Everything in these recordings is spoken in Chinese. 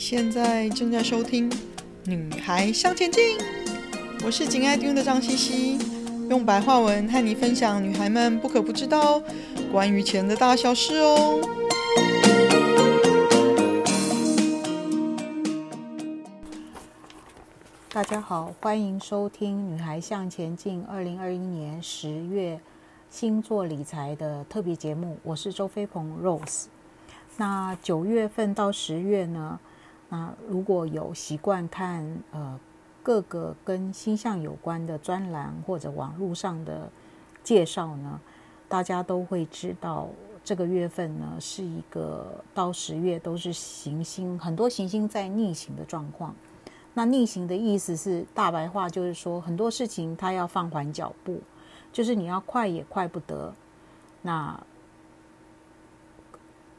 现在正在收听《女孩向前进》，我是紧爱听的张茜茜，用白话文和你分享女孩们不可不知道关于钱的大小事哦。大家好，欢迎收听《女孩向前进》二零二一年十月星座理财的特别节目，我是周飞鹏 Rose。那九月份到十月呢？那如果有习惯看呃各个跟星象有关的专栏或者网络上的介绍呢，大家都会知道这个月份呢是一个到十月都是行星很多行星在逆行的状况。那逆行的意思是大白话就是说很多事情它要放缓脚步，就是你要快也快不得。那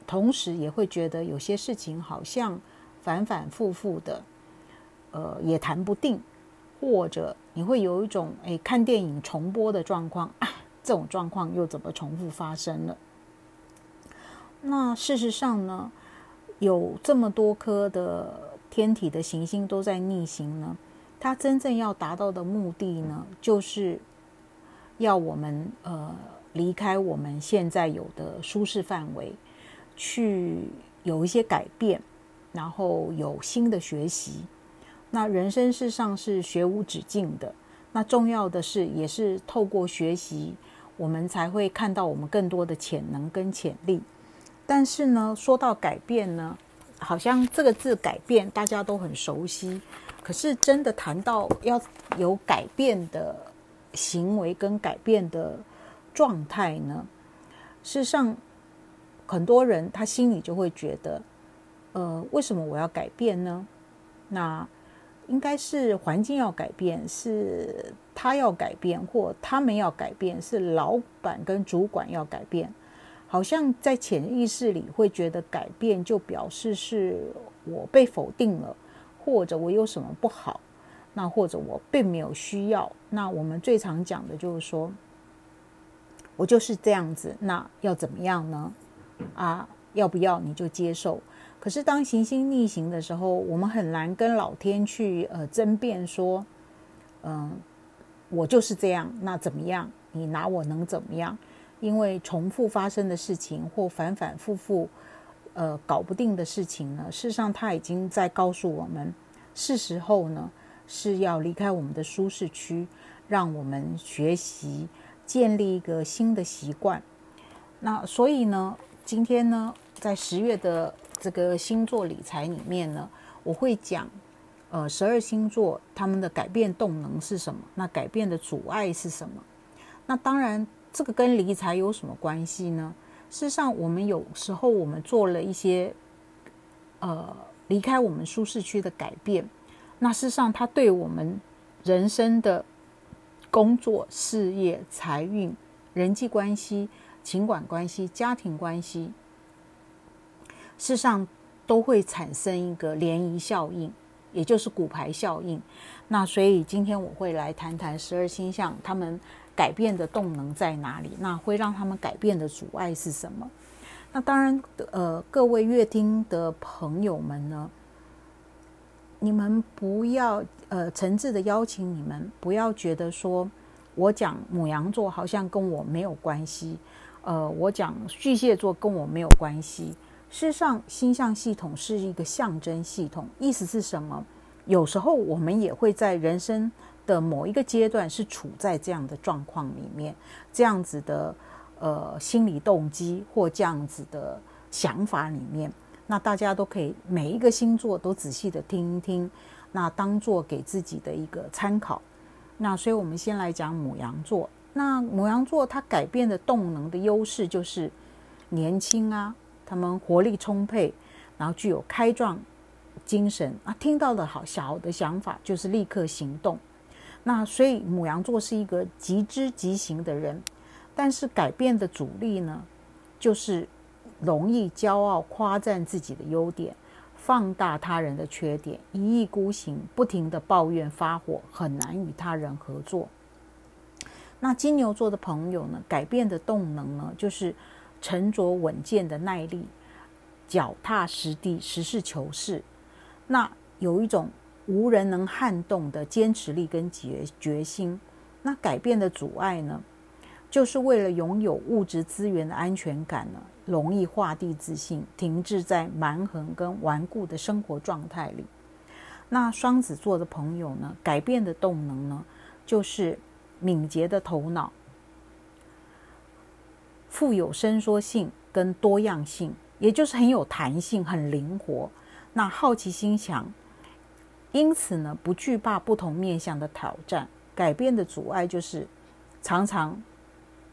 同时也会觉得有些事情好像反反复复的，呃，也谈不定，或者你会有一种诶看电影重播的状况，这种状况又怎么重复发生了？那事实上呢，有这么多颗的天体的行星都在逆行呢，它真正要达到的目的呢，就是要我们呃离开我们现在有的舒适范围。去有一些改变，然后有新的学习。那人生事实上是学无止境的。那重要的是，也是透过学习，我们才会看到我们更多的潜能跟潜力。但是呢，说到改变呢，好像这个字“改变”大家都很熟悉。可是真的谈到要有改变的行为跟改变的状态呢，事实上。很多人他心里就会觉得，呃，为什么我要改变呢？那应该是环境要改变，是他要改变，或他们要改变，是老板跟主管要改变。好像在潜意识里会觉得改变就表示是我被否定了，或者我有什么不好，那或者我并没有需要。那我们最常讲的就是说，我就是这样子，那要怎么样呢？啊，要不要你就接受？可是当行星逆行的时候，我们很难跟老天去呃争辩说，嗯、我就是这样，那怎么样？你拿我能怎么样？因为重复发生的事情或反反复复呃搞不定的事情呢，事实上他已经在告诉我们，是时候呢是要离开我们的舒适区，让我们学习建立一个新的习惯。那所以呢，今天呢，在十月的这个星座理财里面呢，我会讲，呃，十二星座他们的改变动能是什么？那改变的阻碍是什么？那当然，这个跟理财有什么关系呢？事实上，我们有时候我们做了一些，呃，离开我们舒适区的改变，那事实上，它对我们人生的工作、事业、财运、人际关系。情感关系、家庭关系，事实上都会产生一个涟漪效应，也就是骨牌效应。那所以今天我会来谈谈十二星象，他们改变的动能在哪里？那会让他们改变的阻碍是什么？那当然，呃，各位乐听的朋友们呢，你们不要呃诚挚的邀请你们，不要觉得说我讲母羊座好像跟我没有关系。呃，我讲巨蟹座跟我没有关系。事实上，星象系统是一个象征系统，意思是什么？有时候我们也会在人生的某一个阶段是处在这样的状况里面，这样子的呃心理动机或这样子的想法里面。那大家都可以每一个星座都仔细的听一听，那当做给自己的一个参考。那所以我们先来讲母羊座。那母羊座它改变的动能的优势就是年轻啊，他们活力充沛，然后具有开创精神啊，听到的好小的想法就是立刻行动。那所以母羊座是一个极知极行的人，但是改变的阻力呢，就是容易骄傲夸赞自己的优点，放大他人的缺点，一意孤行，不停地抱怨发火，很难与他人合作。那金牛座的朋友呢，改变的动能呢，就是沉着稳健的耐力，脚踏实地，实事求是。那有一种无人能撼动的坚持力跟决决心。那改变的阻碍呢，就是为了拥有物质资源的安全感呢，容易画地自限，停滞在蛮横跟顽固的生活状态里。那双子座的朋友呢，改变的动能呢，就是敏捷的头脑，富有伸缩性跟多样性，也就是很有弹性、很灵活。那好奇心强，因此呢，不惧怕不同面向的挑战。改变的阻碍就是常常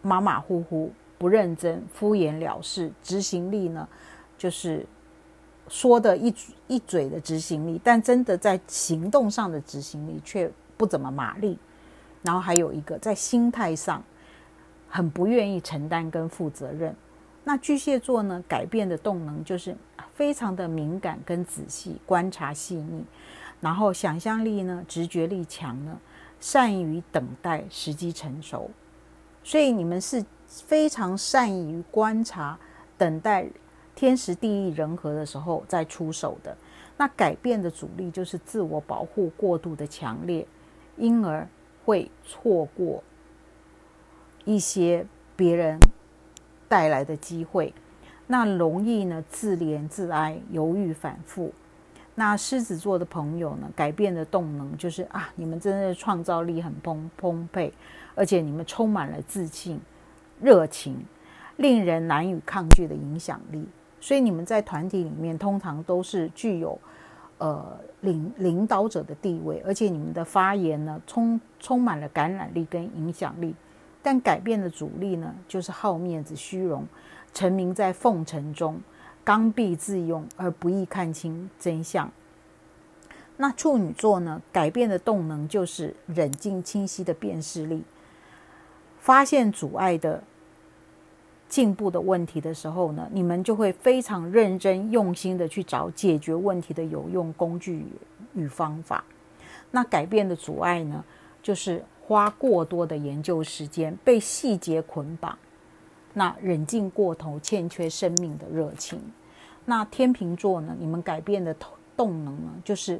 马马虎虎、不认真、敷衍了事。执行力呢，就是说的一一嘴的执行力，但真的在行动上的执行力却不怎么麻利。然后还有一个在心态上很不愿意承担跟负责任。那巨蟹座呢，改变的动能就是非常的敏感跟仔细，观察细腻，然后想象力呢，直觉力强呢。善于等待时机成熟，所以你们是非常善于观察、等待天时地利人和的时候再出手的。那改变的阻力就是自我保护过度的强烈，因而会错过一些别人带来的机会。那容易呢，自怜自哀，犹豫反复。那狮子座的朋友呢，改变的动能就是啊，你们真的创造力很丰丰沛，而且你们充满了自信、热情，令人难以抗拒的影响力。所以你们在团体里面通常都是具有呃领领导者的地位，而且你们的发言呢，充充满了感染力跟影响力。但改变的阻力呢，就是好面子、虚荣，沉迷在奉承中。刚愎自用，而不易看清真相。那处女座呢？改变的动能就是冷静清晰的辨识力。发现阻碍的进步的问题的时候呢，你们就会非常认真用心的去找解决问题的有用工具与方法。那改变的阻碍呢，就是花过多的研究时间，被细节捆绑。那冷静过头，欠缺生命的热情。那天秤座呢？你们改变的动能呢，就是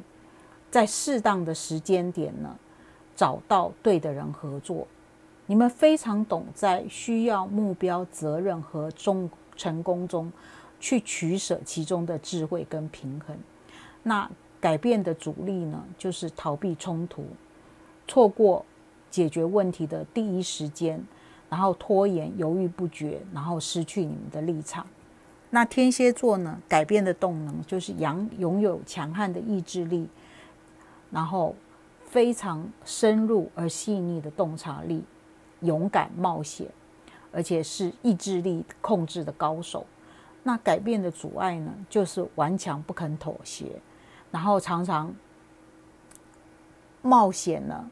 在适当的时间点呢，找到对的人合作。你们非常懂在需要目标、责任和中成功中去取舍其中的智慧跟平衡。那改变的阻力呢，就是逃避冲突，错过解决问题的第一时间。然后拖延、犹豫不决，然后失去你们的立场。那天蝎座呢？改变的动能就是拥拥有强悍的意志力，然后非常深入而细腻的洞察力，勇敢冒险，而且是意志力控制的高手。那改变的阻碍呢？就是顽强不肯妥协，然后常常冒险呢。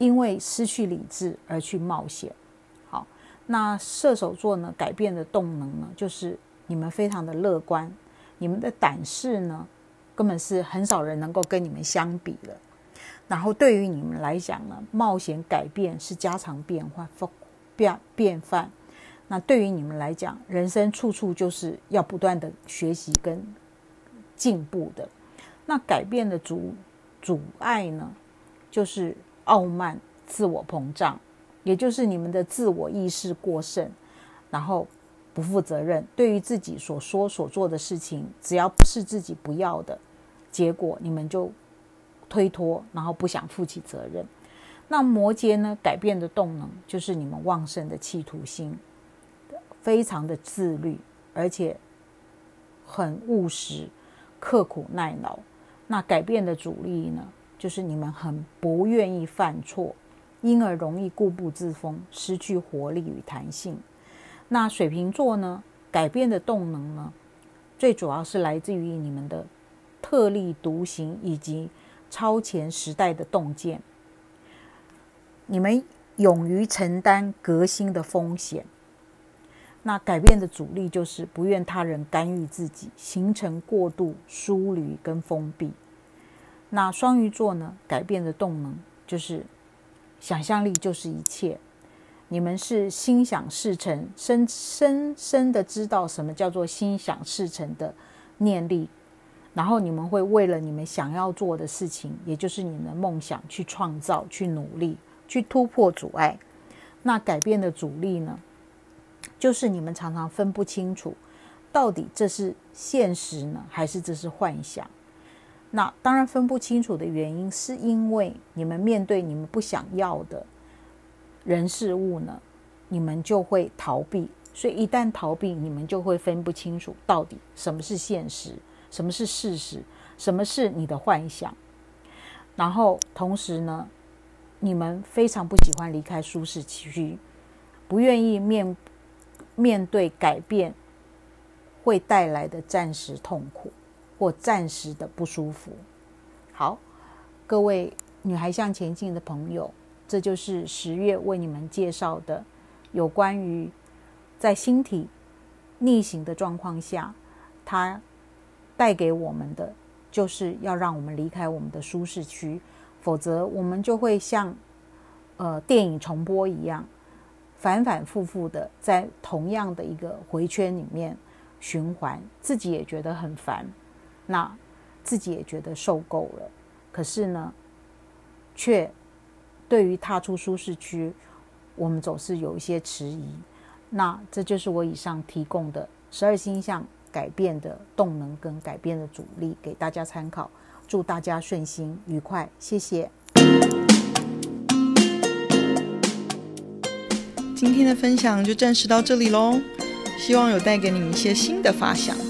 因为失去理智而去冒险，好，那射手座呢？改变的动能呢，就是你们非常的乐观，你们的胆识呢，根本是很少人能够跟你们相比了。然后对于你们来讲呢，冒险改变是家常便饭，变便饭。那对于你们来讲，人生处处就是要不断的学习跟进步的。那改变的阻阻碍呢，就是。傲慢、自我膨胀，也就是你们的自我意识过剩，然后不负责任。对于自己所说所做的事情，只要不是自己不要的，结果你们就推脱，然后不想负起责任。那摩羯呢？改变的动能就是你们旺盛的企图心，非常的自律，而且很务实、刻苦耐劳。那改变的阻力呢？就是你们很不愿意犯错，因而容易固步自封，失去活力与弹性。那水瓶座呢？改变的动能呢，最主要是来自于你们的特立独行以及超前时代的洞见。你们勇于承担革新的风险。那改变的阻力就是不愿他人干预自己，形成过度疏离跟封闭。那双鱼座呢？改变的动能就是想象力，就是一切。你们是心想事成，深深深的知道什么叫做心想事成的念力，然后你们会为了你们想要做的事情，也就是你们的梦想去创造、去努力、去突破阻碍。那改变的阻力呢，就是你们常常分不清楚，到底这是现实呢，还是这是幻想？那当然分不清楚的原因，是因为你们面对你们不想要的人事物呢，你们就会逃避。所以一旦逃避，你们就会分不清楚到底什么是现实，什么是事实，什么是你的幻想。然后同时呢，你们非常不喜欢离开舒适区，不愿意面面对改变会带来的暂时痛苦或暂时的不舒服。好，各位女孩向前进的朋友，这就是十月为你们介绍的有关于。在星体逆行的状况下，它带给我们的就是要让我们离开我们的舒适区，否则我们就会像呃电影重播一样，反反复复的在同样的一个回圈里面循环，自己也觉得很烦，那自己也觉得受够了，可是呢，却对于踏出舒适区，我们总是有一些迟疑。那这就是我以上提供的十二星象改变的动能跟改变的阻力，给大家参考。祝大家顺心愉快，谢谢。今天的分享就暂时到这里喽，希望有带给你一些新的发想。